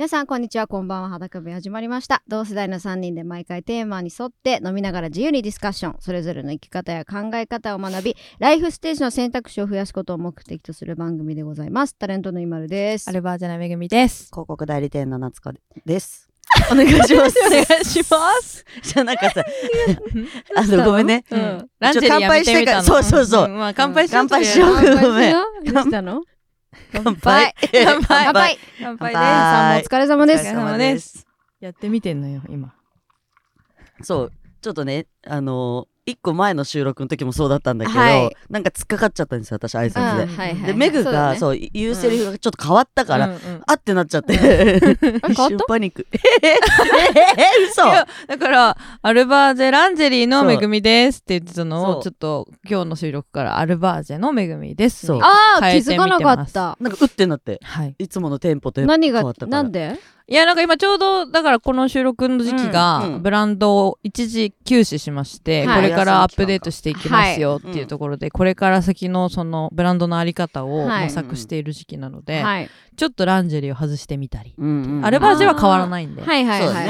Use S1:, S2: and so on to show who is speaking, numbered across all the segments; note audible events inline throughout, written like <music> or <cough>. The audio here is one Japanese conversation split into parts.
S1: 皆さんこんにちは。こんばんは。裸部始まりました。同世代の3人で毎回テーマに沿って飲みながら自由にディスカッション。それぞれの生き方や考え方を学びライフステージの選択肢を増やすことを目的とする番組でございます。タレントの今るです。
S2: アルバージャナめぐみです。
S3: 広告代理店の夏子です。<laughs> お願いします。<laughs>
S2: お願いします。
S3: じゃあなんかさ、<laughs> あの、ごめんね。
S1: うん。
S2: ランジェリーやめてみたの？
S3: ちょ乾杯してからそうそうそう。ん。
S2: まあ乾杯しよう。
S3: 乾杯しよう。ごめん。
S1: どうしたの？
S3: 乾杯。
S2: 乾杯。
S1: 乾杯。
S2: 乾杯。
S3: 乾杯。
S2: で
S1: さんもお疲れ様です。
S2: お疲れ様ですす。やってみてんのよ、今。
S3: そう、ちょっとね、あのー、一個前の収録の時もそうだったんだけど、
S1: はい
S3: なんか突っかかっちゃったんですよ、私挨
S1: うん
S3: 拶で。
S1: はいはい
S3: で、メグが、
S1: う
S3: そう、言うセリフがちょっと変わったから、
S2: うんうん
S3: あってなっちゃって。一
S1: た？
S3: 瞬パニック。え <laughs> え嘘
S2: いやだから、アルバージェランジェリーのめぐみですって言ってたのを、
S3: そう
S2: ちょっと今日の収録からアルバージェのめぐみです
S3: そう
S2: に。
S1: あ気づかなかった
S3: なんか、うってなって。
S2: はい。
S3: いつものテンポと
S1: 何が
S3: 変わったから。
S1: なんで？
S2: いや、なんか今ちょうど、だからこの収録の時期が、ブランドを一時休止しまして、
S1: はい。
S2: これからアップデートしていきますよ
S3: はい
S2: っていうところで、これから先のそのブランドのあり方を
S1: はい。
S2: 模索している時期なので、
S1: はい。
S2: ちょっとランジェリーを外してみたり。アルバージェは変わらないんで。
S1: はいはいは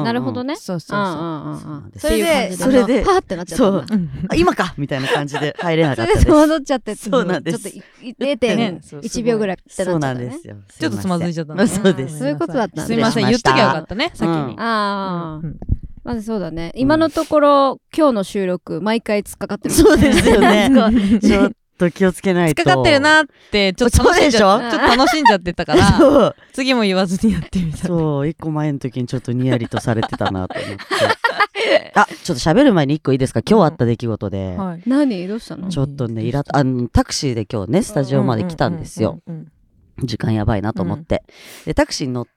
S1: いなるほどね。
S2: そうそうそう。
S3: そ
S1: れで
S3: それで
S1: はーってなっちゃった。
S3: 今かみたいな感じで入れな
S1: そ
S3: かったです。<laughs>
S1: 戻っちゃって
S3: そうなんです
S1: ちょっといい
S2: ねそうすご
S1: 0.1
S2: い
S1: 秒ぐらい
S3: そうなんですよ。
S2: ちょっとつまずいちゃった。
S3: のそうです。
S1: そういうことだった
S2: すいません、言っときゃよかったね、先に。
S3: うん。
S1: ああ
S2: うん。
S1: まずそうだね。今のところ今日の収録毎回突っかかってる。
S3: そうですよね。<laughs> ちょっと気をつけないと。
S2: 引っかかってるなって、ちょっと楽しんじゃちょっと楽しんじゃってたから。<laughs> 次も言わずにやってみた。
S3: そう、一個前の時にちょっとニヤリとされてたなと思って。<laughs> あ、ちょっと喋る前に一個いいですか？今日あった出来事で。
S2: はい。
S1: 何？どうしたの？
S3: ちょっとね、イラあの、タクシーで今日ね、スタジオまで来たんですよ。時間やばいなと思って。で、タクシーに乗って、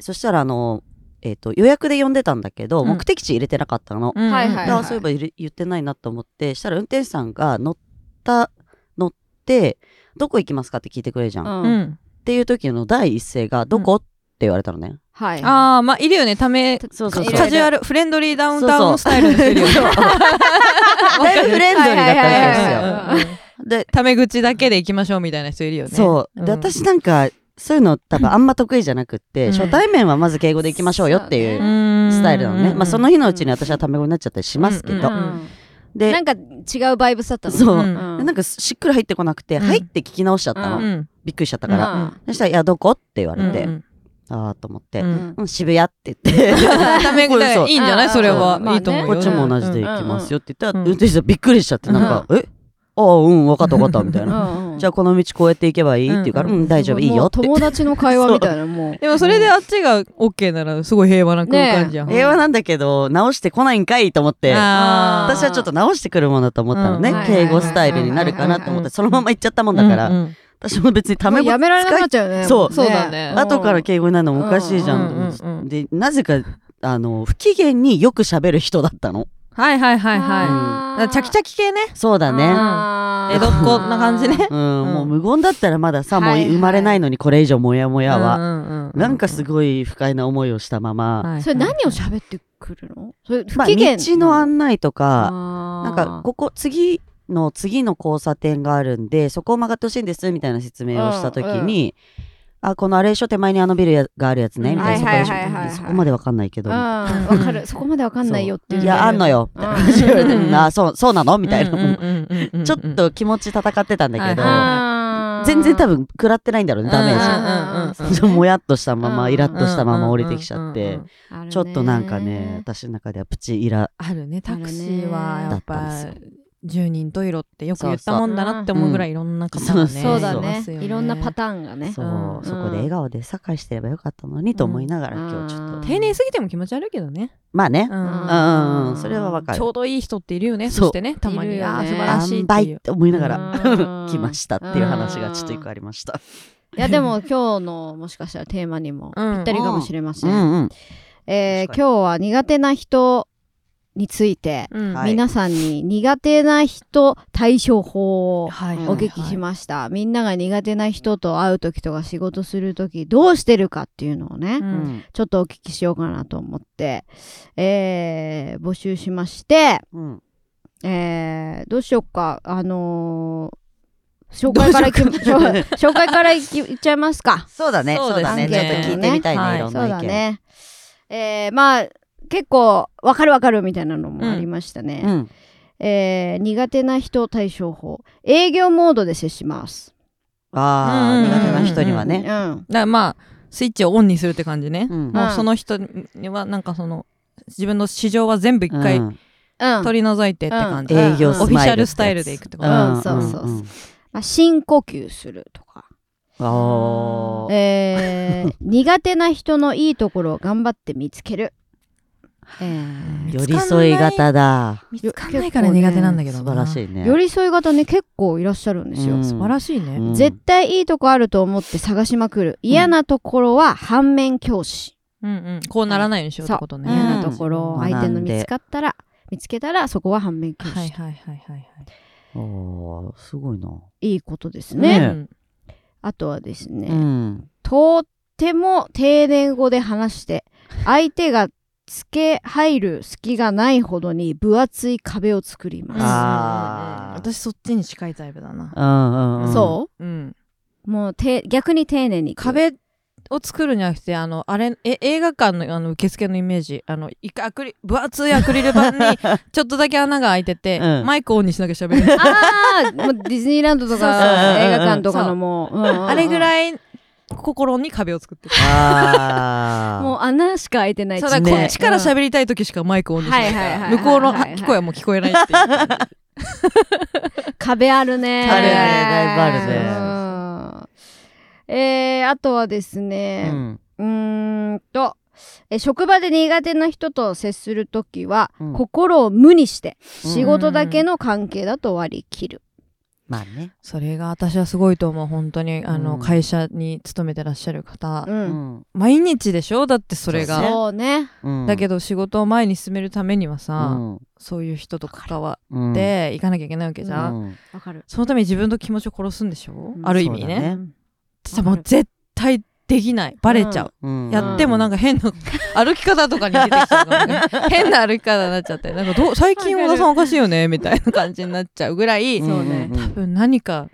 S3: そしたらあの、えっ、と、予約で呼んでたんだけど、
S2: うん。
S3: 目的地入れてなかったの。
S2: うん。
S1: はいはい
S3: であそういえば言ってないなと思ってしたら運転手さんが乗った乗ってどこ行きますかって聞いてくれるじゃん、っ
S1: うん。
S2: うん。
S3: ていう時の第一声が「どこ?」って言われたのね。
S1: はい。
S2: ああ、まあ、いるよね、ため、
S3: そうそう。
S2: カジュアル、フレンドリーダウンタウンスタイルの人いるよね。<laughs>
S3: そう。<laughs> だいぶフレンドリーだったわけですよ、
S1: はいはいはいはい
S3: で
S2: タメ口だけで行きましょうみたいな人いるよね。
S3: そうで、
S2: ん。
S3: 私なん。かそういうの多分あんま得意じゃなくって、
S2: うん。
S3: 初対面はまず敬語で行きましょうよっていう
S2: うん
S3: スタイルなのね、まあ、その日のうちに私はタメ語になっちゃったりしますけど、で
S1: なんか違うバイブスだったの
S3: そう、なんかしっくり入ってこなくて、
S2: うん。
S3: はいって聞き直しちゃったの。びっくりしちゃったから、
S1: うん。
S3: そしたら「いやどこ?」って言われて、
S2: うん
S3: ああと思って、
S2: う
S1: うん
S3: 渋谷って言って。<laughs>
S2: タメ口だからいいんじゃない？
S1: そ
S2: れは。いいと思う。よ。
S3: こっちも同じで行きますよって言ったら、
S2: うん。
S3: 運転手さんびっくりしちゃってなんか「え？ああうん分かった分かった」みたいな、
S1: うんうん。
S3: じゃあこの道こうやって行けばいい？って言うから「
S2: う
S3: うんん、大丈夫いいよ」って。
S1: もう友達の会話みたいなもう。
S2: でもそれであっちが OK ならすごい平和な空間じゃん。
S1: ね
S3: 平和なんだけど直してこないんかいと思って。
S2: あー。
S3: 私はちょっと直してくるものだと思ったのね、
S2: うん
S3: 敬語スタイルになるかなと思って。そのまま行っちゃったもんだから、
S2: うんうん。
S3: 私も別にた
S1: も
S3: め語
S1: うやめられなくなっ
S3: 使
S1: ちゃうよね。
S3: そう。
S2: そうだね。
S1: うん
S3: 後から敬語になるのもおかしいじゃんと思って、
S2: うんうんうん。
S3: でなぜかあの不機嫌によく喋る人だったの
S2: はいはいはいはい。チャキチャキ系ね。
S3: そうだね、
S2: 江戸っ子な感じね。
S3: うん、
S2: うん。
S3: もう無言だったらまださ、
S1: はいはい。
S3: もう生まれないのにこれ以上モヤモヤは、
S2: は
S3: なんかすごい不快な思いをしたまま、
S1: それ何を喋ってくるの？それ不
S3: まあ、
S1: 機嫌
S3: 道の案内とか、
S1: な
S3: なんかここ次の次の交差点があるんでそこを曲がってほしいんですみたいな説明をした時に、あこのあれでしょ手前にあのビルやがあるやつねみたいな、
S1: はいはい
S3: そこまでわかんないけど、
S1: うんわかる。そこまでわかんないよっていう。
S3: いやあんのよみたいな。<laughs> あそうそうなの？みたいな、ちょっと気持ち戦ってたんだけど、
S2: はい
S3: 全然多分食らってないんだろうねダメージ、<laughs> もやっとしたまま、
S1: うん
S3: イラッとしたまま降りてきちゃって、ちょっとなんかね私の中ではプチイラ
S2: あるねタクシーはやっぱ10人十色ってよく言ったもんだなって思うぐらいいろんな方がね
S3: そう
S1: そう。だね。
S2: い
S1: ろんなパターンがね。
S3: そう、
S2: うん
S3: そこで笑顔でサ返してればよかったのにと思いながら、
S1: うん
S3: 今日ちょっと、
S1: うん。
S2: 丁寧すぎても気持ち悪いけどね。
S3: まあね、
S2: うん。
S3: うんうん。うんそれはわかる。
S2: ちょうどいい人っているよね
S3: そ
S2: してねたま
S1: いるよね。
S2: にあー素晴らしい
S3: 塩
S2: って
S3: って思いながら
S1: うん。
S3: 来ましたっていう話がちょっと一個ありました。
S1: いやでも今日のもしかしたらテーマにもぴったりかもしれませ
S3: うんん。うん、
S1: え今日は苦手な人について
S2: うん。
S3: はい。
S1: 皆さんに苦手な人対処法を
S2: はい。
S1: お聞きしました、みんなが苦手な人と会う時とか仕事する時どうしてるかっていうのをね、
S2: う
S3: うん。ん
S1: ちょっとお聞きしようかなと思って、えー募集しまして、
S3: うん。
S1: えーどうしよっか。あのー紹介からいき <laughs> 紹紹介からいきいっちゃいますか。
S3: そうだね。
S2: そですね。
S3: そううだね。ちょっと聞いてみたいね。
S2: はい。
S1: そう
S3: いろんな意見。
S1: だね。えー、まあ結構わかるわかるみたいなのもありましたね、
S3: うん。
S1: えー苦手な人対処法。営業モードで接します。
S3: ああ、
S2: うん。
S3: 苦手な人には
S1: うん。
S3: ね。
S2: だからまあスイッチをオンにするって感じね、
S3: うん。
S2: もうその人にはなんかその自分の市場は全部一回
S3: うん。
S1: うん。
S2: 取り除いてって感じ、
S1: うん。
S3: 営業スマイル
S2: オフィシャルスタイルでいくってこと、
S1: うん。そうそうそう。ん。まあ、深呼吸するとか、
S3: ああ。
S1: えー苦手な人のいいところを頑張って見つける、えー
S3: 寄り添い型だ。
S2: 見つかんないから苦手なんだけど
S3: 素
S2: な
S3: 晴らしいね。
S1: 寄り添い型ね結構いらっしゃるんですよ、
S3: うん。
S2: 素晴らしいね、
S3: うん。
S1: 絶対いいとこあると思って探しまくる。嫌なところは反面教師、
S2: うんうん、こうならないようにしよう。ってことね、
S3: うん
S1: 嫌なところを相手の見つかったら見つけたらそこは反面教師、
S2: はいはいはいはいはい。
S3: おーすごいな。
S1: いいことです
S3: ね。
S1: ね、
S2: うん
S1: あとはですね、
S3: うん。
S1: とっても丁寧語で話して相手がつけ入る隙がないほどに分厚い壁を作ります、
S2: 私そっちに近いタイプだな、
S3: うんうんうん。
S1: そ
S2: う。ん、
S1: うもうて逆に丁寧に
S2: 壁を作るんじゃなくてあのあれえ映画館のあの受付のイメージ。あのいかアクリ分厚いアクリル板に <laughs> ちょっとだけ穴が開いてて、
S3: うん。
S2: マイクオンにしなきゃ喋る
S1: ああもうディズニーランドとか映画館とかのもう、
S2: あれぐ
S1: い
S2: らい心に壁を作ってる。<laughs>
S1: もう穴しか開いてない。
S2: ただ
S3: ね。
S2: こっちから喋りたい時しかマイクオンにしないか。
S1: はいはいはいはい
S2: ら向こうの
S1: はいはい
S2: 聞こえはもう聞こえないっていう。<laughs>
S1: 壁あるね。
S3: あるね。だいぶある
S1: ね。えー、あとはです
S3: う
S1: ね、
S3: ん。
S1: うーんと。え職場で苦手な人と接するときは、
S3: うん。
S1: 心を無にして
S3: うん
S1: 仕事だけの関係だと割り切る、
S3: まあね。
S2: それが私はすごいと思う本当に。あの、
S3: うん。
S2: 会社に勤めてらっしゃる方、
S1: う
S3: うん。ん。
S2: 毎日でしょ？だってそれが。
S1: そうね。
S3: うん。
S2: だけど仕事を前に進めるためにはさ、
S3: うん。
S2: そういう人と関わ
S3: うん。
S2: っていかなきゃいけないわけじゃん、
S3: うん。
S1: わかる。
S2: そのために自分の気持ちを殺すんでしょ、
S1: うん。
S2: ある意味ね。
S3: ね。
S2: もう絶対できない。バレちゃう、
S3: うん。
S2: やってもなんか変な歩き方とかに出てきちゃうか <laughs> 変な歩き方になっちゃって。なんかどう最近小田さんおかしいよね？みたいな感じになっちゃうぐらい、
S1: そうね
S3: んんん。
S2: 多分何か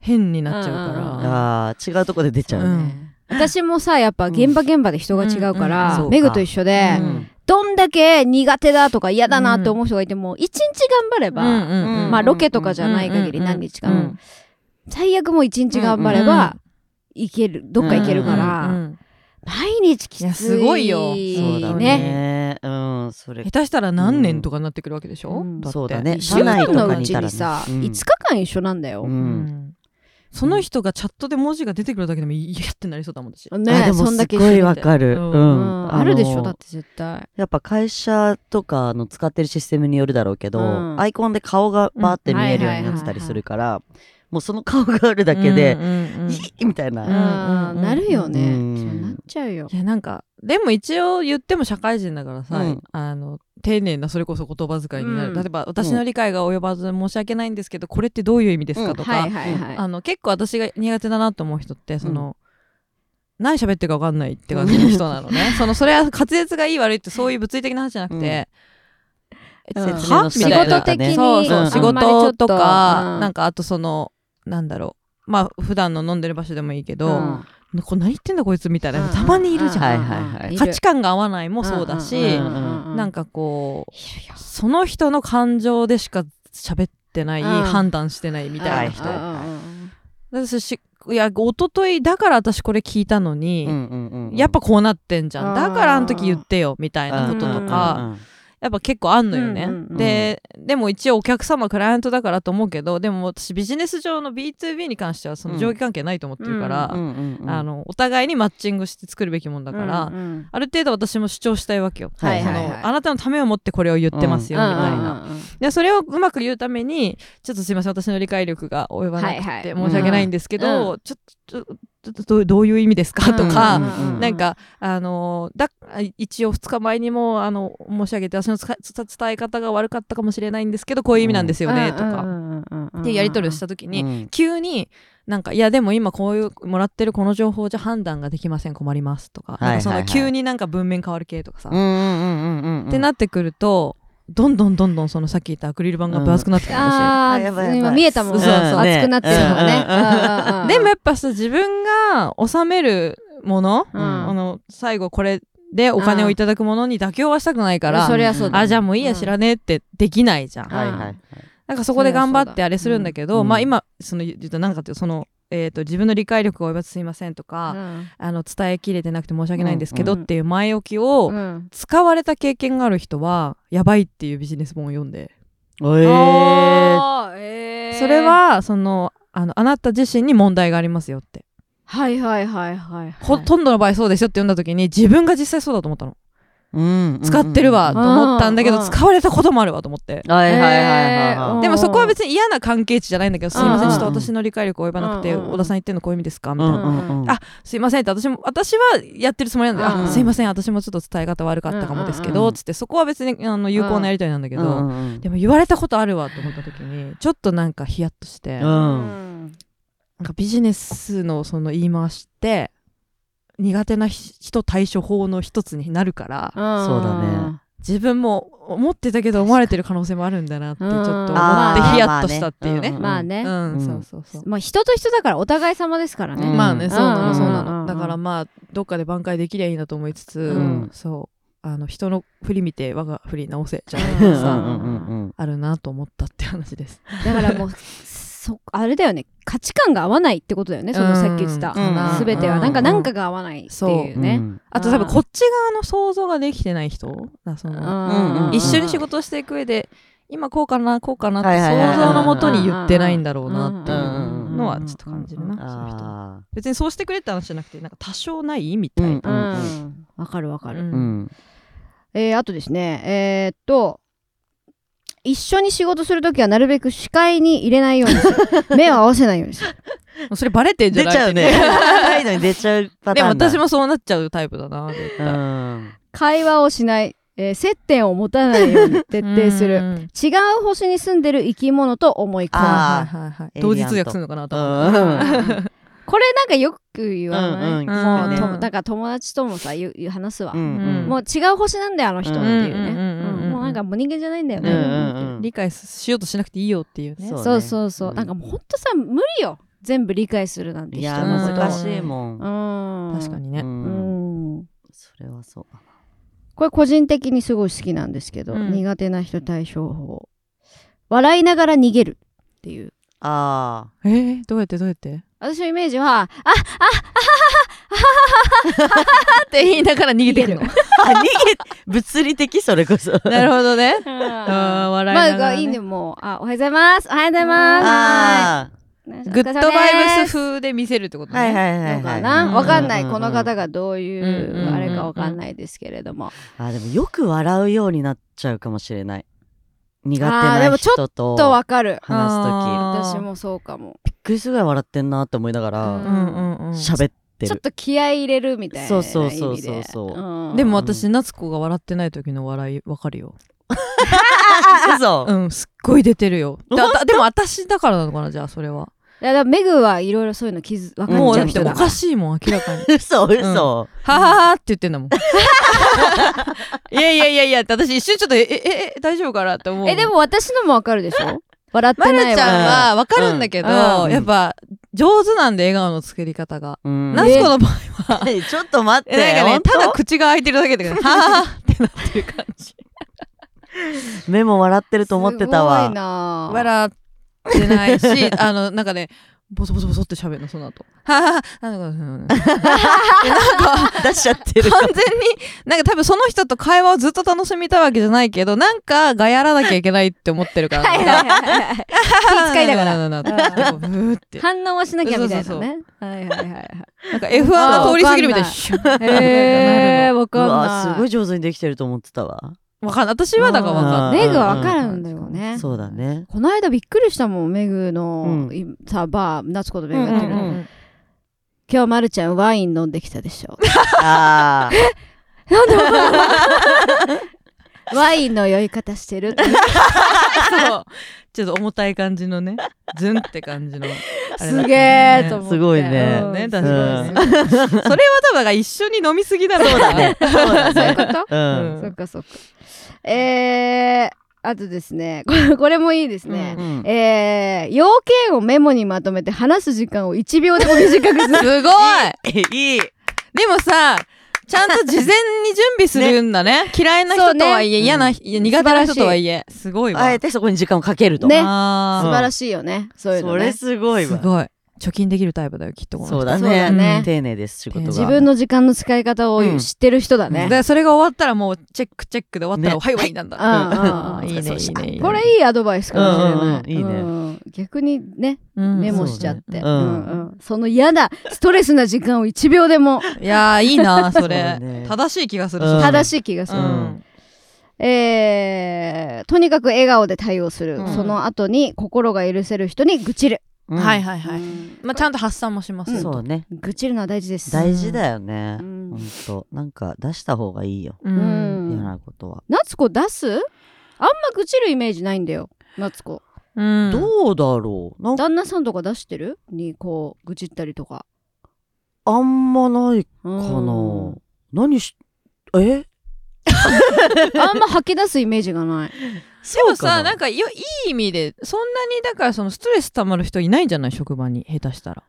S2: 変になっちゃう
S1: うんうんうん。
S2: から、
S3: ああ、違うとこで出ちゃうね。
S1: 私もさやっぱ現場現場で人が違うから、
S3: うんうん
S1: メグと一緒で、
S2: うん
S1: どんだけ苦手だとか嫌だなって思う人がいても一日頑張れば、
S2: うんうんうん
S1: まあロケとかじゃない限り何日か、
S2: うん
S1: 最悪もう一日頑張れば、いけるどっか行けるから、
S2: うんうん
S1: 毎日きつい。
S2: すごいよ。
S3: そうだね。うん、それ。
S2: 下手したら何年とかになってくるわけでしょ、
S1: うん。
S3: そうだね。
S1: 1週間のうちにさ、
S3: うん。
S1: 5日間一緒なんだよ、
S3: う
S2: うん。んその人がチャットで文字が出てくるだけでもいいやってなりそうだもん私。
S1: ね
S3: あでも
S1: そんだけ
S3: すごいわ
S1: る、
S3: かる。
S2: う
S3: うん。ん。
S1: あるでしょ
S3: の
S1: だって絶対。
S3: やっぱ会社とかの使ってるシステムによるだろうけど、
S1: うん。
S3: アイコンで顔がバーって見えるようになってたりするから、もうその顔があるだけで、
S2: うんうんうん
S3: いいみたい
S1: うん
S3: な。
S2: うん
S1: なるよね、なっちゃうよ。
S2: いやなんかでも一応言っても社会人だからさ、
S3: うん。
S2: あの丁寧なそれこそ言葉遣いになる、
S1: うん。
S2: 例えば私の理解が及ばず申し訳ないんですけどこれってどういう意味ですかとか、結構私が苦手だなと思う人ってその、何喋ってるか分かんないって感じの人なのね。そのそれは滑舌がいい悪いってそういう物理的な話じゃなくて、
S3: 仕
S1: 事的に
S2: そうそう、
S1: うん
S2: 仕事とか、
S1: うん。
S2: なんかあとそのなんだろう。まあ普段の飲んでる場所でもいいけど、
S1: うん。
S2: これ何言ってんだこいつみたいな、
S1: うん。
S2: たまにいるじゃん、
S3: はいはいはい。
S2: 価値観が合わないもそうだし、
S3: うんうんうん
S2: なんかこうその人の感情でしか喋ってない、
S1: うん。
S2: 判断してないみたいな人、
S3: はい
S2: 私しいや一昨日だから私これ聞いたのに、
S3: うんうんうんうん。
S2: やっぱこうなってんじゃん。だからあの時言
S1: うん
S2: ってよみたいなこととか、
S3: うんうんうん
S2: やっぱ結構あんのよね、
S1: うんうんうん。
S2: ででも一応お客様クライアントだからと思うけどでも私ビジネス上の B2B に関してはその上下関係ないと思ってるから、
S3: うんうんうん
S2: あのお互いにマッチングして作るべきもんだから、
S1: うんうん
S2: ある程度私も主張したいわけよ、
S3: はい
S2: そ
S1: はいはい。
S2: のあなたのためを持ってこれを言ってますよ、みたいな、でそれをうまく言うためにちょっとすいません私の理解力が及ばなくて、申し訳ないんですけど、ちょっとどうどういう意味ですか、とか、なんかあのだ一応2日前にもあの申し上げて私の伝え方が悪かったかもしれないんですけどこういう意味なんですよね、とか、ってやり取りをした時に、
S3: うん。
S2: 急になんかいやでも今こういうもらってるこの情報じゃ判断ができません困りますとか,、なんかその急になんか文面変わる系とかさ、ってなってくるとどんどんどんどんそのさっき言ったアクリル板が分厚くなってくるし、
S1: あ
S3: あやばいやばい。
S1: ー今見えたもん。
S2: そうそうそう
S1: 熱くなってるのがね。
S3: うん
S1: うんうんうん
S2: でもやっぱさ自分が収めるもの、
S1: うん
S2: あの最後これでお金をいただくものに妥協はしたくないから、
S1: そりゃそうだ
S2: あじゃあもういいや
S1: うん
S2: 知らねえってできないじゃん、
S3: はいはいはい
S2: なんかそこで頑張ってあれするんだけど、
S3: うん
S2: まあ今その言うとなんかっていうとその、えー、と自分の理解力が及ばずすいませんとか、
S1: うん。
S2: あの伝えきれてなくて申し訳ないんですけど、
S1: うん
S2: っていう前置きを
S1: うん。
S2: 使われた経験がある人はやばいっていうビジネス本を読んで、
S3: えー。
S1: えー。
S2: それはそのあのあなた自身に問題がありますよって、
S1: はいはいはいはいはい。
S2: ほとんどの場合そうですよって読んだ時に自分が実際そうだと思ったの、
S3: うん
S2: 使ってるわと思ったんだけど、使われたこともあるわと思って、
S3: はいはいはい
S2: でもそこは別に嫌な関係値じゃないんだけど、すいません、
S1: うん
S2: ちょっと私の理解力及ばなくて、
S1: うん
S2: 小田さん言ってるのこういう意味ですか？みたいな。あすいませんって私も私はやってるつもりなんで、
S1: うん
S2: あすいません私もちょっと伝え方悪かったかもですけど、つってそこは別にあの有効なやり取りなんだけど、でも言われたことあるわと思った時にちょっとなんかヒヤッとして、
S3: う
S2: なん
S3: ん
S2: かビジネスのその言い回しって苦手な人対処法の一つになるから、
S3: そうだね。
S2: 自分も思ってたけど思われてる可能性もあるんだなってちょっと思ってヒヤッとしたっていうね。
S1: まあね。
S2: そうそうそう。
S1: まあ人と人だからお互い様ですからね、
S3: うん
S2: まあね、そうなの、そうなの。だからまあ、どっかで挽回できりゃいいなと思いつつ、
S1: うん。
S2: そう、あの、人の振り見て我が振り直せじゃない
S3: うん
S2: けどさ、あるなと思ったって話です。
S1: だからもう <laughs> そあれだよね。価値観が合わないってことだよね。そのさっき言ってた、
S3: うん。
S1: 全ては、
S3: うん。
S1: なんかなんかが合わないっていうね、
S3: う。ん。
S2: あと多分こっち側の想像ができてない人だその、一緒に仕事していく上で、今こうかな、こうかなって想像のもとに言ってないんだろうなっていうのはちょっと感じるな。別にそうしてくれって話じゃなくて、なんか多少ないみたいな。
S1: うんうんわかるわかる、えーあとですね。えーっと一緒に仕事するときはなるべく視界に入れないようにする。<laughs> 目を合わせないようにする。
S2: それバレてんじゃない
S3: 出ちゃうね。ないのに出ちゃうパタ
S2: でも
S3: ーンだ。
S2: 私もそうなっちゃうタイプだな、絶
S3: う
S2: 対。
S3: ん。
S1: 会話をしない、えー接点を持たないように徹底する。
S2: うん
S1: 違う星に住んでる生き物と思い込む。
S3: あ
S2: はいはい同時通訳するのかな
S3: う
S2: と思って
S3: ん。<laughs>
S1: これなんかよく言わない、
S3: うんうん
S1: もう
S2: 聞くね。
S1: とだから友達ともさ言う言う話すわ、
S3: うんうん。
S1: もう違う星なんだよあの人っていうね、
S2: うんうんうんうん
S1: なんかもう人間じゃないんだよね、
S3: うんうんうん。
S2: 理解しようとしなくていいよっていうね。
S3: そうね。
S1: そうそうそう、
S3: うん。
S1: なんかもうほんとさ無理よ。全部理解するなんて
S3: いや
S1: 人のこと
S3: 難しいもん。
S1: うん。
S2: 確かにね。
S3: うん。
S1: うん。
S3: それはそう
S1: これ個人的にすごい好きなんですけど、
S2: うん。
S1: 苦手な人対処法。笑いながら逃げるっていう。
S3: あ
S2: えー、どうやってどうやって？
S1: 私のイメージはあああ
S2: って言いながら逃げてくるの。
S3: あ逃げ物理的それこそ
S2: なるほどね。
S1: あ
S2: 笑いながら、ね。
S1: まあいいねもうあおはようございますおはようございます
S2: グッドバイブス風で見せるってこと
S3: はい
S2: ね。
S3: はいはいはい
S1: かなわかんないこの方がどうい
S2: う
S1: あれかわかんないですけれども
S3: あでもよく笑うようになっちゃうかもしれない苦手な
S1: あでもちょ
S3: 人と
S1: とわかる
S3: 話す時
S2: あー
S1: 私もそうかも
S3: くりするぐらい笑ってんなって思いなが
S1: う
S3: ら
S2: うんうんうん。
S3: 喋ってる
S1: ちょっと気合い入れるみたいな意
S3: そう
S1: 味で
S3: そうそうそうそう
S1: うん
S2: でも私、夏子が笑ってない時の笑いわかるよ。<laughs>
S3: 嘘
S2: うん、すっごい出てるよ。でも私だからなのかな、じゃあそれは。
S1: いやだからメグはいろいろそういうの気づ分か
S2: もうだってお
S1: っちゃう人だから
S2: かしいもん、明らかに。
S3: 嘘嘘
S2: はははって言ってんだもん。<laughs> いやいやいやいやって私一瞬ちょっとえええ大丈夫かなって思う。
S1: えでも私のもわかるでしょ？笑って
S2: まるち
S1: ないわ
S2: ゃんはわかるんだけど、
S1: うん。
S2: やっぱ上手なんで笑顔の作り方が。
S3: うん。
S2: 夏子の場合は、
S3: えちょっと待って
S2: えなんかねただ口が開いてるだけで、<laughs> はははってなってる感じ。
S3: 目も笑ってると思ってたわ。
S1: すごいな。
S2: 笑ってないし、あの、なんかね、ボソボソボソって喋るの、その後。はははなんか、
S3: 出しちゃってる
S2: 完全に、なんか多分その人と会話をずっと楽しみたいわけじゃないけど、なんかがやらなきゃいけないって思ってるから。<laughs>
S1: はいはいはいはい気使いながら
S2: なって。
S1: 反応はしなきゃみたいなねはいはいはいはい
S2: なんか F1 が通り過ぎるみたいにシュッ
S1: へえわ
S3: う
S1: かんない
S3: わすごい上手にできてると思ってたわ
S2: わかんない。私はだからわかんない。
S1: メグはわかるんだよね。
S3: そうだね。
S1: この間びっくりしたもんメグの、
S3: うん。
S1: いさバー夏子とメ
S2: うん
S1: グやってる、
S2: うんうん
S1: 今日まるちゃんワイン飲んできたでしょ。
S3: あー。<laughs>
S1: なんでわかんない。ワインの酔い方してるって。<laughs>
S2: そう。ちょっと重たい感じのね、ズンって感じの。
S1: すげえと思って。
S3: すごいね。
S1: うん。
S2: ね確かに
S1: ね。<laughs>
S2: それは多分だから一緒に飲みすぎだろ
S3: そうだね。そうだ
S1: そういう
S3: ね。
S1: こと？
S3: うん。
S1: そっかそっかえー、あとですねこれ <laughs> これもいいですね、
S3: うん
S1: えー、要件をメモにまとめて話す時間を1秒でも短くする。<laughs>
S2: すごい。<laughs>
S3: いい。
S2: でもさちゃんと事前に準備するんだね。嫌いな人とはいえ、
S3: ね。
S2: 嫌な、
S3: うん。
S2: いや苦手な人とはいえ。すごいわ。
S3: あえてそこに時間をかけると。
S1: ね。素晴らしいよね。そういうのね。
S3: それすごいわ。
S2: すごい貯金できるタイプだよきっとこの人。
S3: そうだ
S1: そうだ
S3: ね。
S1: ね
S3: 丁寧です、仕事が。
S1: 自分の時間の使い方を
S3: うん。
S1: 知ってる人だね、
S2: でそれが終わったらもうチェックチェックで終わったら、
S3: ね
S2: はい終わりなんだ、
S1: うんうんうん
S2: い。いねいいねいいね。
S1: これいいアドバイスかもしれない、
S3: うんうんうんいいね。
S1: うん。逆にね
S2: うん。
S1: メモしちゃって、
S3: そうね。
S1: うん
S3: うん。
S1: うん。その嫌なストレスな時間を1秒でも。
S2: いやーいいな <laughs> それ。
S3: そうね。
S2: 正しい気がする、
S3: うん。
S1: 正しい気がする、
S2: うん。
S1: えーとにかく笑顔で対応する、
S3: うん。
S1: その後に心が許せる人に愚痴る、
S3: うん。
S2: はいはいはい、
S1: うん。
S2: まあ、ちゃんと発散もします、
S1: うん
S3: そうね。
S1: 愚痴るのは大事です。
S3: 大事だよね。
S1: う。ん。
S3: ほんと。なんか出した方がいいよ。
S2: う
S1: うん。ん
S3: 嫌なことは。
S1: 夏子出す？あんま愚痴るイメージないんだよ。夏子。
S2: うん。
S3: どうだろう？
S1: 旦那さんとか出してる？にこう愚痴ったりとか。
S3: あんまないか
S1: か
S3: な。何し、え？<laughs>
S1: あんま吐き出すイメージがない
S2: でもさなんかよいい意味でそんなにだからそのストレス溜まる人いないんじゃない？職場に下手したら。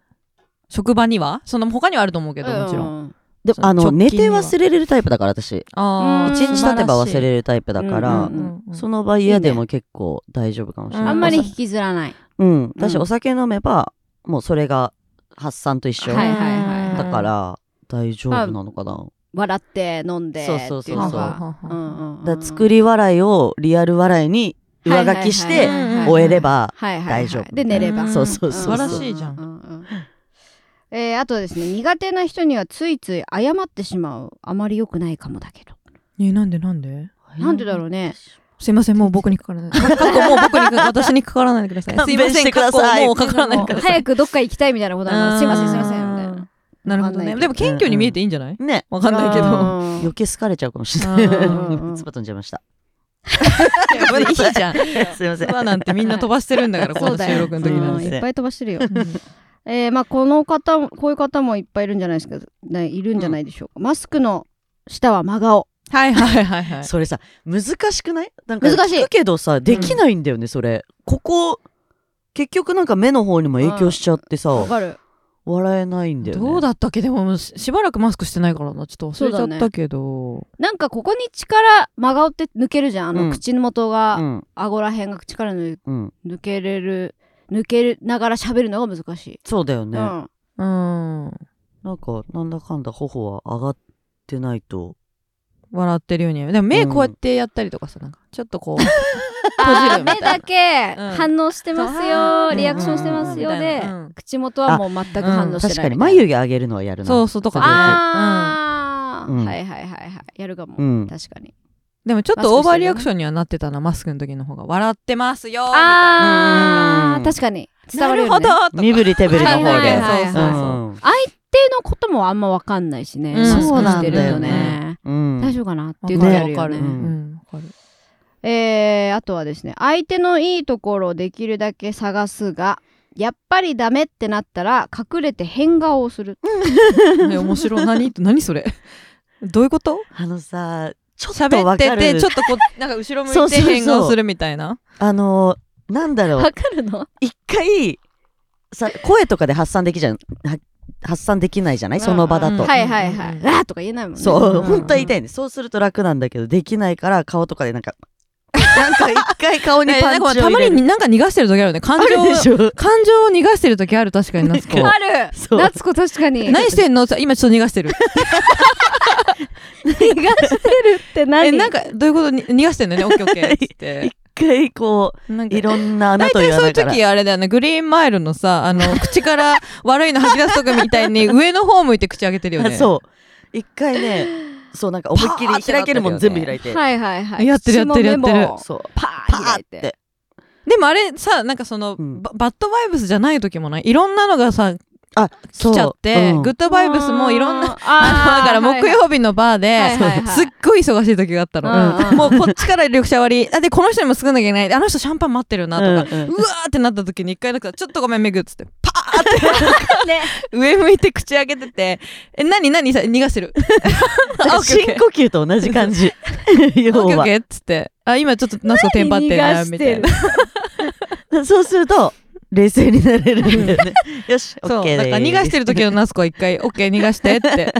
S2: 職場には？その他にはあると思うけどもちろん、
S1: ん
S3: でもあの、寝て忘れれるタイプだから私。一日経てば忘れるタイプだから、
S1: うん
S2: うんうん
S3: その場嫌でも結構大丈夫かもしれない。
S1: あんまり引きずらない。
S3: うん。私
S1: うん。
S3: お酒飲めば、もうそれが発散と一緒。
S1: はいはいはいはい。
S3: だから大丈夫なのかな。
S1: 笑って飲んで
S3: そうそうそう
S1: っていの
S3: そうだ作り笑いをリアル笑いに上書きして終えれば、大丈夫。
S1: で寝れば。
S2: うん。
S3: そうそうそう
S2: 素晴らしいじゃ
S1: ん。<laughs> えーあとですね苦手な人にはついつい謝ってしまう。あまり良くないかもだけど。
S2: えなんでなんで？
S1: なんでだろうね。
S2: すいませんもう僕にかからない。<laughs> もう僕にか私にかからないでください。すいません
S3: ください。
S2: かっこもうかからないでください。
S1: 早くどっか行きたいみたいなことなのすいませんすいません。みたいな
S2: なるほどね。でも謙虚に見えていいんじゃない？
S3: ね。
S2: わかんないけど。
S1: うん。
S3: 余計好かれちゃうかもしれない。
S2: うん。
S1: うん。うん。
S3: つば飛ん。じゃいました。
S2: いいじゃん。
S3: すいません。
S2: 妻なん。てみん。な飛ばしてるん。だからこの収録の時なん。て
S1: うん。いっぱい飛ばしてるよえーまあこの方もこういう方もいっぱいいるん。じゃないですかねいるん。じゃないでしょうかマスクの下は真顔
S2: はいはいはいはい
S3: それさ、難しくないなん。か
S1: 難しい
S3: けどさ、できないん。だよね、それ。ここ、結局なん。か目の方にも影響しちゃってさ、
S1: わかる
S3: 笑えないんだよね。
S2: どうだったっけ？でもししばらくマスクしてないからな。ちょっと忘れちゃったけど、
S1: なんかここに力真顔って抜けるじゃん。あの、
S3: うん。
S1: 口元が、
S3: うん、
S1: 顎らへんが力抜
S3: うん。
S1: 抜けれる抜けながら喋るのが難しい、
S3: そうだよね。
S1: うん。
S2: うん。
S3: なんか、なんだかんだ頬は上がってないと。
S2: 笑ってるように。でも目
S3: うん
S2: こうやってやったりとかさなんかちょっとこう <laughs> 閉じるみた。いな
S1: 目だけ
S2: うん。
S1: 反応してますよ、
S2: そう
S1: リアクションしてますよ。
S2: うん
S1: で、
S2: うんうん。
S1: 口元はもう全く反応してない
S3: 確かに、眉毛上げるのはやるな。
S2: そうそうとかね
S1: あー、
S3: うん。
S1: はいはいはいはいやるかも、
S3: うん。
S1: 確かに。
S2: でもちょっとオーバーリアクションにはなってたなマスクの時の方が。笑ってますよみたい
S3: うん
S1: あー確かに。伝わるよ、ね、
S2: なるほどとか。
S3: 身振り手振りの方で。
S1: はいはいはいはい
S2: そうそうそう
S3: う。ん
S1: っていうのこともあんま分かんないしね、
S2: うん。
S1: マスク
S3: そうなん
S1: してると
S3: だよね。
S1: ね。
S3: うん。
S1: 大丈夫かなっていう時あるよね
S2: わかる。わかる。う
S3: うん。
S2: んわかる
S1: えーあとはですね相手のいいところをできるだけ探すがやっぱりダメってなったら隠れて変顔をする。<laughs>
S2: ね面白い。何？何それ？どういうこと？
S3: あのさ、ちょっと
S2: 喋って
S3: わかる。
S2: てちょっとこうなんか後ろ向いて変顔するみたいな。
S3: あの、なんだろう。
S1: わ。かるの？
S3: 一回、さ、声とかで発散できじゃん、は発散できないじゃない？その場だと。
S2: うん
S1: はいはいはい、
S2: うん
S1: あーとか言えないもんね。
S3: そう、
S2: うん
S3: 本当は言いたいね。そうすると楽なんだけど、できないから顔とかでなんか、<laughs> なんか一回顔に
S2: ね
S3: パンチを
S2: たま。になんか逃がしてる時あるよね。感情
S3: ょ。
S2: 感情を逃がしてる時ある確かに夏子
S1: ある。夏子確かに。
S2: 何してんの？さ今ちょっと逃がしてる。<laughs>
S1: 逃がしてるって何？
S2: えなんかどういうこと？に逃がしてんのね。オッケーオッケーって。
S3: 一回こ
S2: なんか
S3: う、いろんな穴
S2: 大
S3: という
S2: 体そういう
S3: 穴から。
S2: 時あれだよねグリーンマイルのさあの <laughs> 口から悪いの吐き出すとかみたいに <laughs> 上の方向いて口開けてるよね
S3: そう。一回ね、そうなんか思いっきり開けるもん全部開いて。
S1: はいはいはい
S2: やってるやってるやってる
S3: そう。
S1: パ
S3: パー
S1: 開て。
S2: でもあれさなんかその、
S3: うん
S2: ババッドバイブスじゃない時もない？いろんなのがさ
S3: あ
S2: 来ちゃって、
S3: うん。
S2: グッドバイブスもいろんな
S1: あ
S2: だから木曜日のバーで、
S1: はいはいはい。
S2: すっごい忙しい時があったの、
S1: うんうん
S2: もうこっちから緑茶割り。あでこの人にも作んなきゃいけない。あの人シャンパン待ってるなとか、う
S3: うん。うん
S2: わーってなった時に一回なんかちょっとごめんめぐっつって <laughs> パーって
S1: ね
S2: 上向いて口開けててえ何何？さ逃がしてる。<laughs>
S3: 深呼吸と同じ感じ。<laughs> 要は。
S2: オッケーオッケーっつって。あ今ちょっとナスコテンパってなみたいな。
S3: そうすると冷静になれるんだよね。<laughs> よし
S2: そう
S3: OK です。
S2: だから逃がしてる時のナスコは一回オッケー逃がしてって。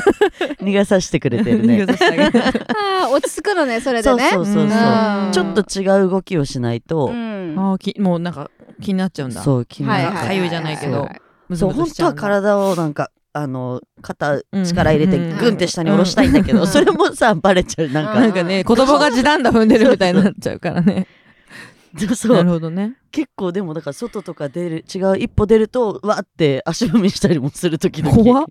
S2: <laughs>
S3: 逃がさせてくれてる
S2: 逃
S3: ね
S2: あ <laughs>
S1: あー落ち着くのねそれで
S3: そう
S1: ね
S3: そうそうそう。
S2: うん。
S3: ちょっと違う動きをしないと、
S1: うん。
S2: あーきもうなんか気になっちゃうんだ。
S3: そう気になる
S2: かゆいじゃないけど
S3: そう本当は体をなんかあの肩
S2: うん。
S3: 力入れて
S2: うん。
S3: グンって下に下ろしたいんだけど、
S1: うん。
S3: それもさバレちゃう。なんか、
S2: なんかね子供が地団打踏んでるみたいになっちゃうからね <laughs> なる
S3: そう
S2: ほどね。
S3: 結構でもだから外とか出る違う一歩出るとわって足踏みしたりもする時々
S2: 怖っ。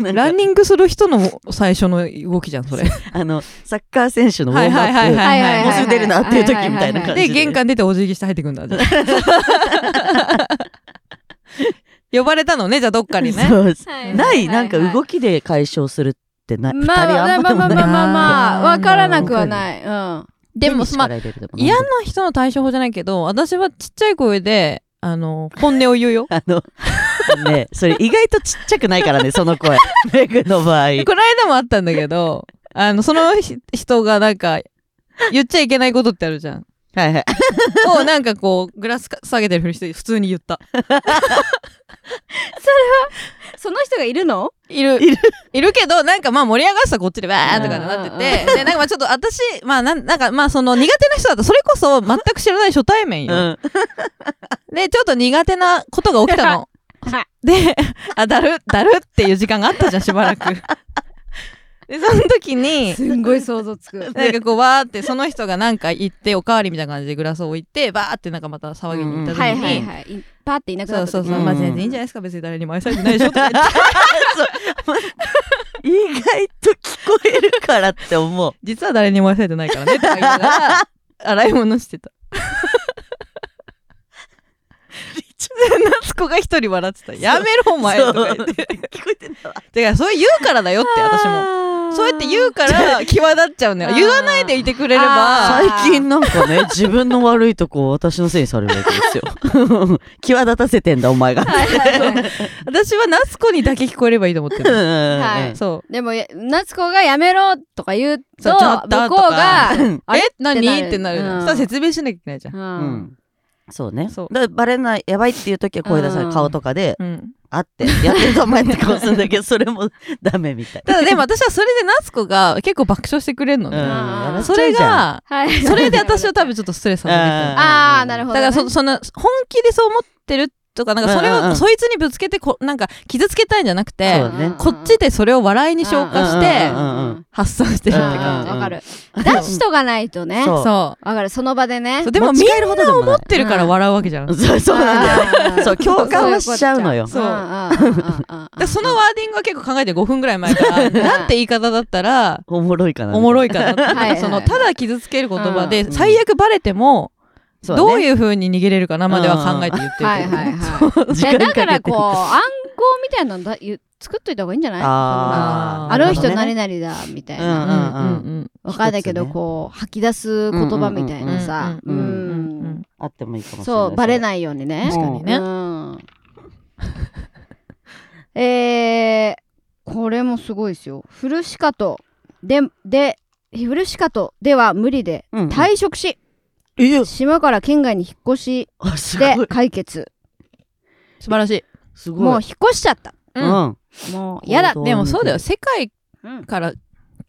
S2: <laughs> ランニングする人の最初の動きじゃんそれ。
S3: あのサッカー選手のウォームアップ、
S2: はいはいはいはいはい
S3: もうすぐ出るなっていう時みたいな感じ
S2: で。玄関出てお辞儀して入ってくんだじゃあ。<laughs> 呼ばれたのねじゃあどっかにね。
S1: はい
S3: ないなんか動
S1: き
S3: きで解消するってない、二
S1: まあまあ
S3: 人あん
S1: まあまあまあ
S3: ま
S1: あまあ。
S2: ない
S1: わからなくはない。うん
S2: でもまあ嫌な人の対処法じゃないけど私はちっちゃい声であの本音を言うよ。<laughs>
S3: あのねそれ意外とちっちゃくないからね <laughs> その声。メグの場合。
S2: この間もあったんだけどあのそのひ人がなんか言っちゃいけないことってあるじゃん
S3: はいはい。<laughs>
S2: をなんかこうグラスか下げてるふりして普通に言った。<laughs>
S1: その人がいるの？
S2: いる。
S3: いる。<laughs>
S2: いるけどなんかまあ盛り上がってたらこっちでわーとかなっててでなんかまあちょっと私まあなんなんかまあその苦手な人だとそれこそ全く知らない初対面よ、
S3: うん。
S2: でちょっと苦手なことが起きたの。であだるだるっていう時間があったじゃんしばらくでその時に
S1: すんごい想像つく。<laughs>
S2: なんかこうわーってその人がなんか言っておかわりみたいな感じでグラスを置いてバーってなんかまた騒ぎに行った時に、
S1: はいはいはい。いパーっていなくなった時
S2: そうそうそう、
S3: うん。
S2: まあ全然いいんじゃないですか。別に誰にも愛されてないでしょとか言って。<laughs>
S3: 意外と聞こえるからって思う。<laughs>
S2: 実は誰にも愛されてないからねとか言いながら洗い物してた。で <laughs> 夏子が一人笑ってた「やめろお前」とか言って。
S3: 聞こえてんだわ
S2: てかそう言うからだよって私も。そうやって言うから際立っちゃうんだよ言わないでいてくれれば。
S3: 最近なんかね <laughs> 自分の悪いとこを私のせいにされるわけですよ。<laughs> 際立たせてんだお前が。
S1: はいはいはい。
S2: 私は夏子にだけ聞こえればいいと思ってる
S1: はい。
S2: そう。
S1: でもや夏子がやめろとか言うと向こうが
S2: あれ？何？
S1: ってなる。
S2: ってなる。じゃん
S1: うん。
S2: そしたら説明しなきゃいけないじゃん。
S1: う
S3: うんんそうね。
S2: そう。
S3: だからバレないやばいっていう時は声出さ
S1: うん。
S3: ない顔とかで
S2: うん。
S3: あってやってるぞお前って顔するんだけど <laughs> それもダメみたい
S2: ただでも私はそれで夏子が結構爆笑してくれるの
S3: うん
S2: ね、
S1: ん
S3: やらせ
S2: それ
S3: ちゃうじゃん。
S2: が
S1: はい。
S2: それで私は多分ちょっとストレス発散できたの
S1: ああなるほどね。
S2: だからそその本気でそう思ってるとかなんかそれを、
S3: うんうんうん。
S2: そいつにぶつけてこなんか傷つけたいんじゃなくて、
S3: そうね。
S2: こっちでそれを笑いに消化して
S3: うんうんうんうん
S2: 発散してるって
S3: うん
S2: 感じ、
S1: わかる。出しとかないとね。
S3: そう。
S2: そ
S1: わかる。その場でね。
S2: うそうでもみん
S3: な
S2: 思ってるから笑うわけじゃん、
S3: そうそうなんだよ。そう共感はしちゃうのよ。
S2: そう
S1: うんうんうんうんうん
S2: でそのワーディングは結構考えて5分ぐらい前からなんて言い方だったら
S3: おもろいかな。
S2: おもろいかなそのただ傷つける言葉で
S3: うん
S2: 最悪バレてもどういう風に逃げれるかなまでは考えて言ってる
S1: だからこう暗号みたいなのだゆ作っといた方がいいんじゃない？
S3: あ
S2: ー。
S1: あの人
S3: なるほどね。
S1: 何々だみたい
S3: うん。
S1: な
S2: うんうんうん。
S1: わかんないけどこう吐き出す言葉みたいなさ。
S3: あってもいいかもしれない。
S1: そうバレないようにね。
S2: 確かにね。
S1: うん。えーこれもすごいですよ。フルシカトででフルシカトでは無理で
S3: うんうん。
S1: 退職し島から県外に引っ越しで解決。
S2: 素晴らしい。
S3: すごい。
S1: もう引っ越しちゃった。
S2: う
S3: うんん
S1: もうやだ。
S2: でもそうだよ。世界
S1: うん。
S2: から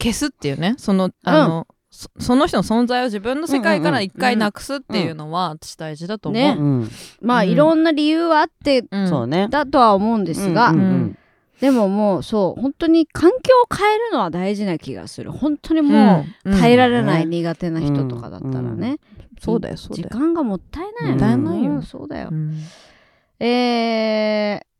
S2: 消すっていうね。そのあの、そその人の存在を自分の世界から一回なくすっていうのは私大事だと思う、
S1: ね。
S3: うん。
S2: うん。
S1: まあいろんな理由はあって
S2: うん。
S3: そうね。
S1: だとは思うんですが、
S3: うんうんうん。
S1: でももうそう本当に環境を変えるのは大事な気がする。本当にもう
S2: うん。
S1: 耐えられない
S3: うん
S1: 苦手な人とかだったらね、
S2: そうだよそう
S1: 時
S2: だよ、
S1: 間がもったいない
S3: もったい
S2: ないよ。
S1: うんそうだよ。
S2: う、ん。
S1: えー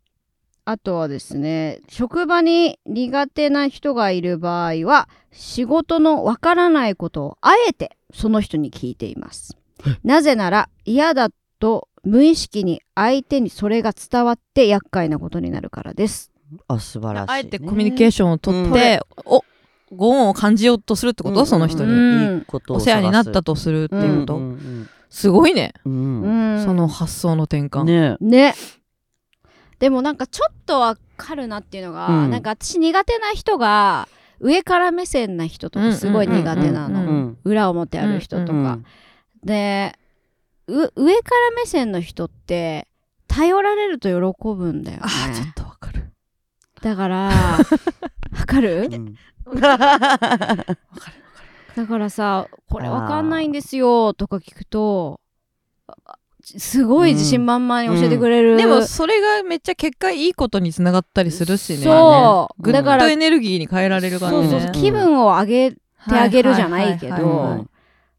S1: あとはですね職場に苦手な人がいる場合は仕事のわからないことをあえてその人に聞いています。なぜなら嫌だと無意識に相手にそれが伝わって厄介なことになるからです。
S3: あ素晴らしい、ね、
S2: あえてコミュニケーションをとって、おご恩を感じようとするってこと、
S3: うん
S2: その人に、
S1: うん。
S3: いいことを
S2: お世話になったとするっていうこと、
S3: うん
S2: すごいね、その発想の転換、
S3: ね。
S1: ねでもなんかちょっとわかるなっていうのが、
S3: うん。
S1: なんか私苦手な人が上から目線な人とかすごい苦手なの、
S2: うん
S3: うん
S1: 裏表ある人とか、
S3: うん
S1: でう上から目線の人って頼られると喜ぶんだよね。
S2: あーちょっとわかる。
S1: だから <laughs> わかる？
S3: うん。
S1: だからさこれわかんないんですよとか聞くとあすごい自信満々に教えてくれる、
S2: でもそれがめっちゃ結果いいことにつながったりするしね。
S1: そう、
S2: グッ
S1: だから
S2: ドエネルギーに変えられる感じね。
S1: そうそう気分を上げてあげるじゃないけど、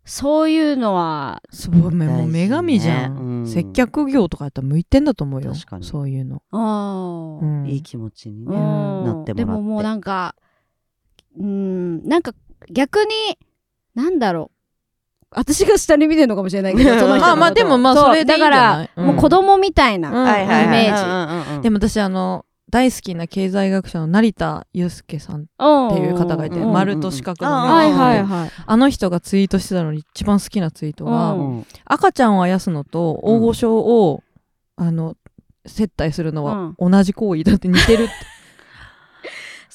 S1: そういうのは
S2: そうめもう女神じゃん、
S3: ね。うん。
S2: 接客業とかやったら向いてんだと思うよ。
S3: 確かに。
S2: そういうの、
S1: あー。
S2: うん。
S3: いい気持ちにね、
S1: うん。
S3: なってもらって。
S1: でももうなんかうんなんか逆になんだろう私が下に見てるのかもしれないけどその人の
S2: まあまあでもまあ
S1: う
S2: それでいいんじゃ
S1: だ
S2: ない？
S1: から、もう子供みたいな、
S2: うん。
S3: はいはいはい
S1: イメージ。
S2: でも私あの大好きな経済学者の成田悠介さんっ
S1: って
S2: いう方がいて
S1: うん。
S2: 丸と四角の
S3: うん
S1: はい
S2: 眼鏡
S1: はいはい
S2: あの人がツイートしてたのに一番好きなツイートが、
S1: うん。
S3: うん
S2: 赤ちゃんをあやすのと大御所を、あの接待するのは同じ行為だって似てるって、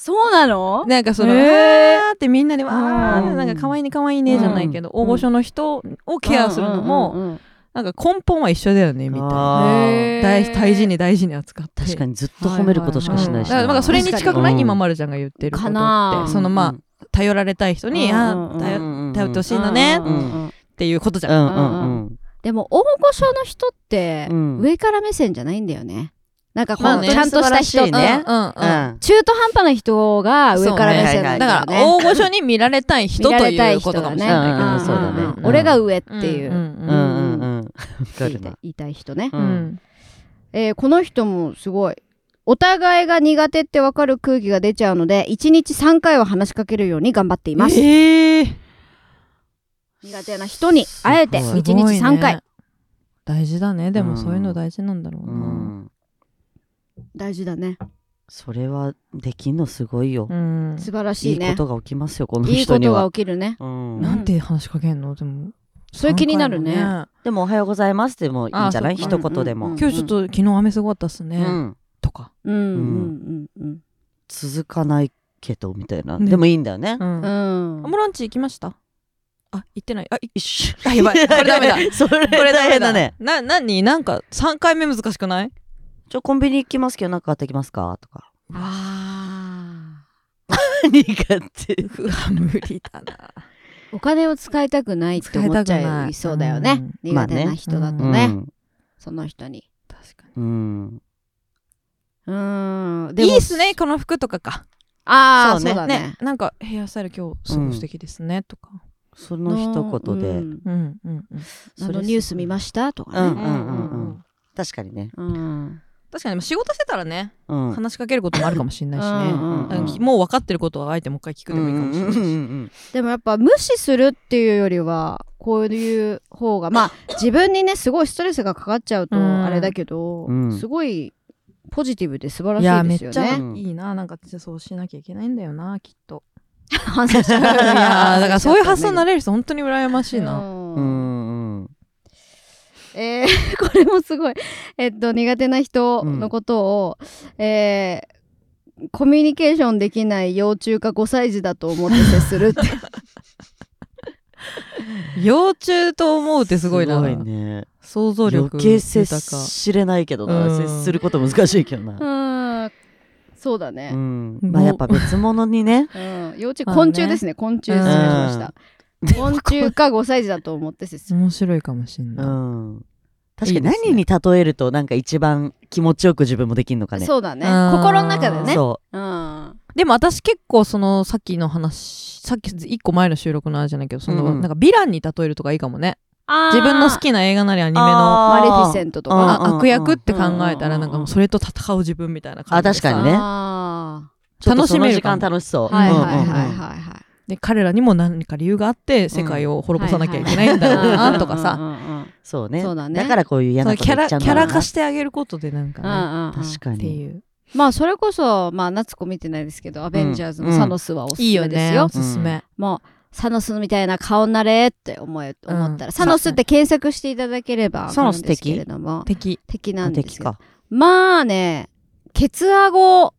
S1: そうなの？
S2: なんかその、
S1: へー。
S2: ってみんなでわー
S1: うん。
S2: なんか可愛いね可愛いねじゃないけど、大御所の人をケアするのも、
S1: うんうんうん
S2: なんか根本は一緒だよねみたいな。大大事に大事に扱って。
S3: 確かにずっと褒めることしかしないし。
S2: だからなんかそれに近くない、
S3: うん。
S2: 今まるちゃんが言ってること
S1: かな
S2: ってそのまあ頼られたい人に、
S1: うん。
S2: あ
S1: うんうん
S2: ー頼
S3: うん。
S2: 頼ってほしいのねっ
S1: うんうんうん
S2: ていうことじゃん、
S3: うんうんうん。
S1: でも大御所の人って
S3: うん。
S1: 上から目線じゃないんだよねなんかこう、
S2: まあね。
S1: ちゃんとした人
S3: ね。
S2: うんうんうん。
S3: うん。
S1: 中途半端な人が上から目線ね、
S2: だから大御所に見られたい人と
S1: 見られたい
S2: いうことかもしれないけど、
S3: うんうんそうだね。
S1: ん俺が上っていう、言いたい人ね、えーこの人もすごい。お互いが苦手って分かる空気が出ちゃうので1日3回は話しかけるように頑張っています、
S2: えー。
S1: 苦手な人にあえて
S3: す
S1: 1
S2: ごい
S1: 日3回、
S2: ね大事だね。で
S3: うん。
S2: もそういうの大事なんだろう
S3: う
S2: な、
S3: ん
S1: 大事だね。
S3: それはできんのすごいよ。
S2: うん。
S1: 素晴ら
S3: い
S1: しいね。
S3: いことが起きますよこの
S1: いいことが
S3: 人には
S1: 起きるね。
S3: うん。
S2: なんて話しかけんの？でも
S1: それ気になるね。
S3: でもおはようございますでもいいんじゃない？一言でも。
S1: うん。うん。
S2: 今日ちょっと昨日雨すごかったっすね、
S3: うん。
S2: とか。
S1: うんうんうんうん。
S3: 続かないけどみたいな。
S2: ね。
S3: でもいいんだよね。
S2: うん。
S1: うん。
S2: アムランチ行きました？あ行ってない。あい
S3: 一緒
S2: あやばい。これダメだ。<laughs>
S3: それ
S2: これダ
S3: 大
S2: メだ。
S3: 変だね
S2: な何？なんか3回目難しくない？
S3: ちょコンビニ行きますけど何か買ってきますか？とか。
S1: あ
S3: 何かって
S2: うわ無理だな。
S1: ーお金を使いたくないって思っちゃいそうだよね。苦手な人だと
S3: う
S1: ね。
S3: ん。
S1: その人に。
S2: 確か
S3: うん。
S1: うーん
S2: いいっすねこの服とかか。
S1: ああ
S3: そ
S1: ううだね。
S2: ねなんかヘアスタイル今日すごく素敵ですね、とか。
S3: その一言で。
S1: うん。
S2: うんうんうん。
S1: あのニュース見ました？とかね。
S3: うんうんうん。うん。確かにね。
S1: うん
S2: 確かに仕事してたらね
S3: うん。
S2: 話しかけることもあるかもしれないしね、
S1: うん
S2: もう分かってることはあえてもう一回聞くでもいいかもしれないし、
S3: うん。
S1: でもやっぱ無視するっていうよりはこういう方がまあ自分にねすごいストレスがかかっちゃうと
S2: うん。
S1: あれだけど、
S3: うん。
S1: すごいポジティブで素晴らしいですよね。
S3: うん
S2: いいななんかそうしなきゃいけないんだよなきっと。<laughs> <laughs> いやーだからそういう発想になれる人本当に羨ましいな、
S1: うんえー <laughs> これもすごい、えっと、苦手な人のことを、えーコミュニケーションできない幼虫か5歳児だと思って接するって。<laughs>
S2: 幼虫と思うってすごいな。
S3: ね。
S2: 想像力
S3: 余計接
S2: 豊か
S3: しれないけどな、
S2: うん。
S3: 接すること難しいけど
S1: う
S3: な、
S1: ん。そうだ
S3: う
S1: ね、
S3: ん。まあやっぱ別物にね。
S1: うん、幼虫昆虫ですね。昆虫失礼しました、昆虫か5歳児だと思って接する。
S2: 面白いかもしん
S3: う
S2: ない、
S3: ん確かに何に例えるとなんか一番気持ちよく自分もできるのかね。
S1: そうだね。
S2: うん
S1: 心の中でね。
S3: そ
S1: う。ん。
S2: でも私結構そのさっきの話さっき一個前の収録のあれじゃないけどその、
S3: うんうん。
S2: なんかヴィランに例えるとかいいかもね。自分の好きな映画なりアニメの
S3: あ
S1: マレフィセントと
S3: うん
S1: か
S2: あ悪役って考えたら
S1: うん
S2: なんかもうそれと戦う自分みたいな感じでさ。
S3: あ確かにね。
S1: あ
S3: うちょっとその時
S2: 楽しめるかも
S3: 間楽しそう。
S1: ーはいはいはい
S3: うんうんうん。
S1: はいはい
S2: で彼らにも何か理由があって世界を滅ぼさなきゃいけないんだろうなとかさ。
S3: そうね。
S1: そうだね。
S3: からこういう嫌な
S2: キャラキャラ化してあげることでなんかね、
S1: うんうんうん。
S3: 確かに。
S2: っていう。
S1: まあそれこそまあ夏子見てないですけど、アベンジャーズのサノスはおすす
S2: いいよ。
S1: めですよ
S2: ねお。すすめ、
S1: もうサノスみたいな顔になれって思え思った。ら、
S2: うん。
S1: サノスって検索していただければ
S3: サノス
S1: わかるんですけれども。
S2: 敵。
S1: 敵なんですよ。
S3: 敵か。
S1: まあねケツアゴ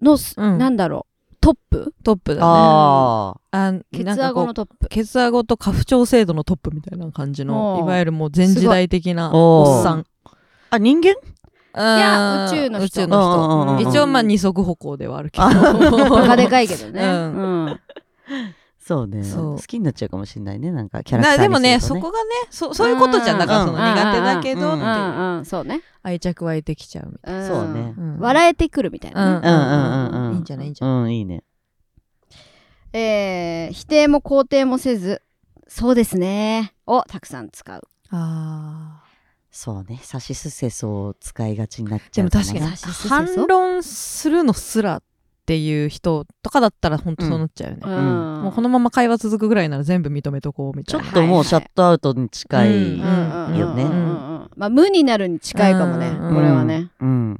S1: のす、
S2: うん。
S1: なんだろうトップ？
S2: トップだね。
S3: あ
S2: あ
S1: ケツアゴのトップ。
S2: ケツアゴと家父長制度のトップみたいな感じのいわゆるもう前時代的なおっさん。
S3: ああ人間？
S1: いや宇宙の人。
S2: 宇宙の人、一応まあ二足歩行ではあるけど。<laughs>
S1: バカでかいけどね、
S2: う
S1: うん
S3: そうね。
S2: そう。
S3: 好きになっちゃうかもしれないねなんか。キャラクター
S2: なでもねそこがねそそういうことじゃんだからその
S1: うん。
S2: 苦手だけどい
S1: そうね、
S2: 愛着湧いてきちゃうみたい
S1: ん
S3: そうね
S2: うん
S1: 笑えてくるみたいなね、
S2: うん
S3: うんうん
S2: いいんじゃないいいんじゃない
S3: うんいいね
S1: えー否定も肯定もせずそうですねをたくさん使う
S2: あ
S3: そうねさしすせそを使いがちになっち
S2: で
S3: ゃう
S2: も確かに
S1: さしすせそ
S2: 反論するのすらっていう人とかだったら本当そうなっちゃうよね、
S1: うん。
S2: もうこのまま会話続くぐらいなら全部認めとこうみたいな。
S3: ちょっともうシャットアウトに近い、
S2: うん。
S3: よね
S1: うんうんうん。まあ無になるに近いかもね、
S2: うん
S1: これはね。
S3: うん。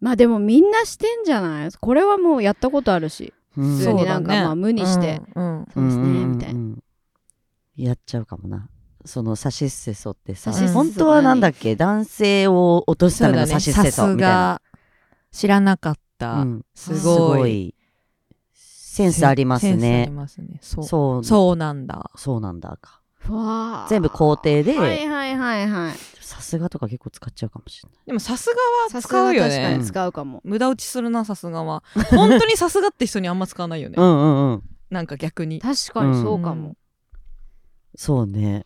S1: まあでもみんなしてんじゃない？これはもうやったことあるし。
S3: うん。
S1: 普通になんかまあ無にして、
S2: うんうん。
S1: そうですね、
S3: んんん
S1: みたいな。
S3: やっちゃうかもな。そのさしすせそってさ。本当はなんだっけ？男性を落とすためのさしすせそみたいな。
S2: が。知らなかった、
S3: うん。
S2: すごい。
S3: センスありますね。
S2: ますね。そう。
S3: そう。
S2: そうなんだ。
S3: そうなんだか。全部肯定で。
S1: はいはいはいはい。
S3: さすがとか結構使っちゃうかもしれない。
S2: でもさすがは
S1: さすが
S2: 使うよね。
S1: 確かに使うかも、
S2: 無駄打ちするなさすがは。本当にさすがって人にあんま使わないよね、
S3: うんうんうん。
S2: なんか逆に。
S1: 確かにそうかも、
S3: そうね。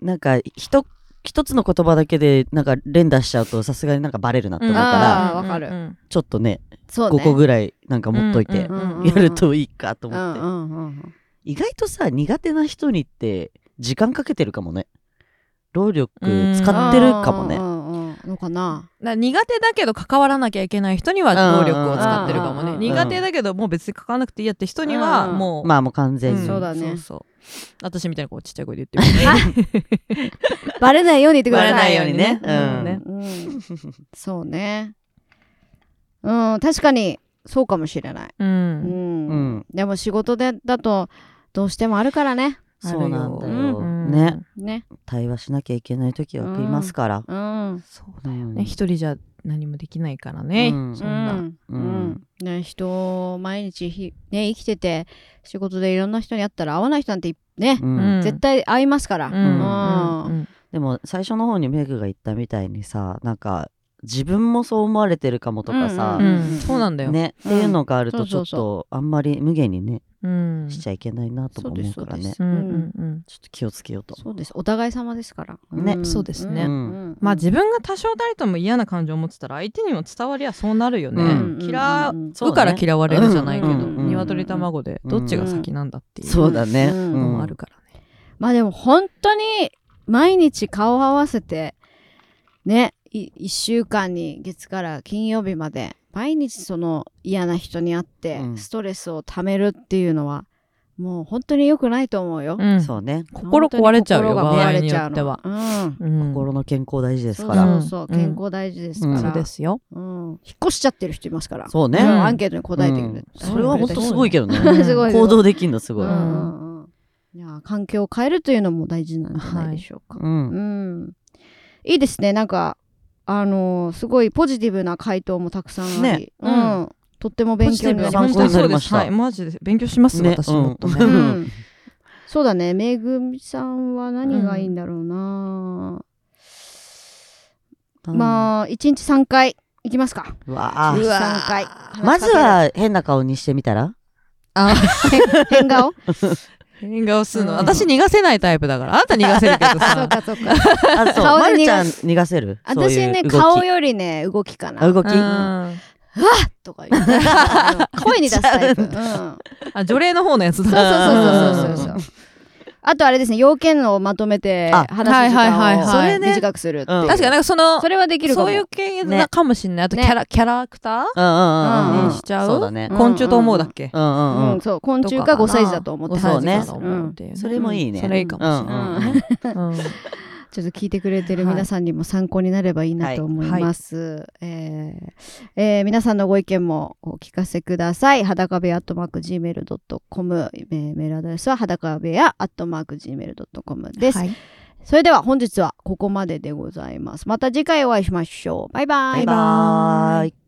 S3: なんかひと一つの言葉だけでなんか連打しちゃうとさすがになんかバレるなって思うか
S1: あ
S3: ら、
S1: かる。
S3: ちょっとね
S1: そうね。
S3: 5個ぐらいなんか持っといて
S2: うん
S1: うんうん
S3: やるといいかと
S1: う
S3: 思って、
S1: んうんうんうん。
S3: 意外とさ苦手な人にって時間かけてるかもね。労力使ってるかもね。
S1: うんのかな？
S2: 苦手だけど関わらなきゃいけない人には労力を使ってるかもね。
S1: うん
S2: 苦手だけどもう別に関わらなくていいやって人には
S1: うんうん
S2: もう、
S3: まあもう完全に、
S2: ん
S1: そうだね。
S2: そうそう私みたいなこうちっちゃい声で言ってる <laughs>
S1: バレないように言ってください。
S3: バレないようにね。
S2: うん
S3: ね。
S1: うん。そうね。うん確かにそうかもしれない、
S2: う
S1: うん。
S2: ん
S3: うん。
S1: でも仕事でだとどうしてもあるからね。
S3: そうなんだ
S1: ある
S3: よ、
S1: よ
S2: うん
S3: ね。
S1: ね。
S3: 対話しなきゃいけない時は食いますから、
S1: うん。
S2: そうだよ
S3: うん
S2: ね一人じゃ何もできないからね、
S3: うん。
S2: そんな、
S1: うん。ね、人毎日ひ、ね、生きてて仕事でいろんな人に会ったら会わない人なんていね、絶対会いますから、
S2: うん。
S3: でも最初の方にメグが言ったみたいにさなんか自分もそう思われてるかもとかさ、
S2: うん
S1: うん
S2: そうなんだよ、
S3: ね、っていうのがあるとちょっとあんまり無限にね
S2: うん。
S3: しちゃいけないなとも思うからね。
S1: そうです
S2: うんうんうん。
S3: ちょっと気をつけようと。
S1: そうです。お互い様ですから。
S3: ね。
S1: ん。
S2: そうですね。
S1: ん
S2: まあ自分が多少なりとも嫌な感情を持ってたら相手にも伝わりゃそうなるよね、
S3: うん
S2: 嫌
S1: う
S2: から嫌われるじゃないけど、鶏卵でどっちが先なんだっていう
S3: そうだね、
S1: うん。
S2: のもあるからね、
S1: まあでも本当に毎日顔を合わせてねい1週間に月から金曜日まで毎日その嫌な人に会って
S3: うん。
S1: ストレスをためるっていうのはもう本当に良くないと思うよ。
S2: うん。
S3: そうね。
S2: 心壊れちゃうよ
S1: 心が壊れちゃうの
S2: は、
S1: うん。
S2: うん
S3: 心の健康大事ですから、
S1: そうそう
S2: うん。
S1: 健康大事ですから、
S3: うん。
S2: そうですよ。
S1: うん。引っ越しちゃってる人いますから。
S3: そうね、
S1: アンケートに答えてくれて、
S3: うん。それは本当すごいけどね。
S2: うん。
S1: すごい
S3: 行動できるのすごい、
S1: うん。うん。うんいや環境を変えるというのも大事なんじゃないでしょうか。
S3: うん。
S1: うん、いいですね。なんかあのーすごいポジティブな回答もたくさんあり、
S3: ね。
S1: う
S2: うん。ん
S1: とっても勉強になりま
S3: 参考になりました。
S2: はい、マジで勉強します、
S3: ね
S2: 私も。っとね、
S3: う
S1: うん。<laughs> んそうだね。めぐみさんは何がいいんだろうな、
S3: あ
S1: まあ1日3回。いきますか。
S3: うわあ。
S1: うわ3回
S3: まずは変な顔にしてみたら？
S2: あ
S1: 変顔？<laughs>
S2: 変顔するの、
S1: うん。
S2: 私逃がせないタイプだから。あなた逃がせるけど <laughs>
S1: そう
S2: さ
S1: かそうか。
S3: あそう。
S1: 顔で逃が
S3: まるちゃん逃がせる？
S1: 私ね顔よりね動きかな。
S3: あ動き？
S2: うん。
S1: とか言って。う <laughs> ん声に出すタイプ、うん、
S2: あ除霊の方のやつ
S1: そう
S2: だ
S1: そうそうそうそうそうあとあれですね要件をまとめて
S3: あ
S1: 話す時
S2: はいはいはい
S1: 間を
S2: はい
S1: 短くするっていう。
S3: うん。
S2: 確かになんかその
S1: それはできるかも。
S2: そういう系
S3: ね
S2: なかもしんない。あとキ
S1: ね
S2: ャラ、キャラクターにしちゃう？
S3: そうだね。
S1: うん
S2: 昆虫と思うだっけ、
S3: うんうんうん。
S1: うん、そう。昆虫か5歳児だと思って
S3: そうね
S2: 5歳児だと思う。っていう
S3: それもいいね。
S2: それいいかもしれないね、うん <laughs>
S1: ちょっと聞いてくれてる皆さんにも参考になればいいなと思います。えーえー皆さんのご意見もお聞かせください。裸部屋アットマーク Gmail.com、えーメールアドレスは裸部屋アットマーク Gmail.com です、
S2: はい
S1: それでは本日はここまででございます。また次回お会いしましょう。バイバイ。
S3: バイバーイ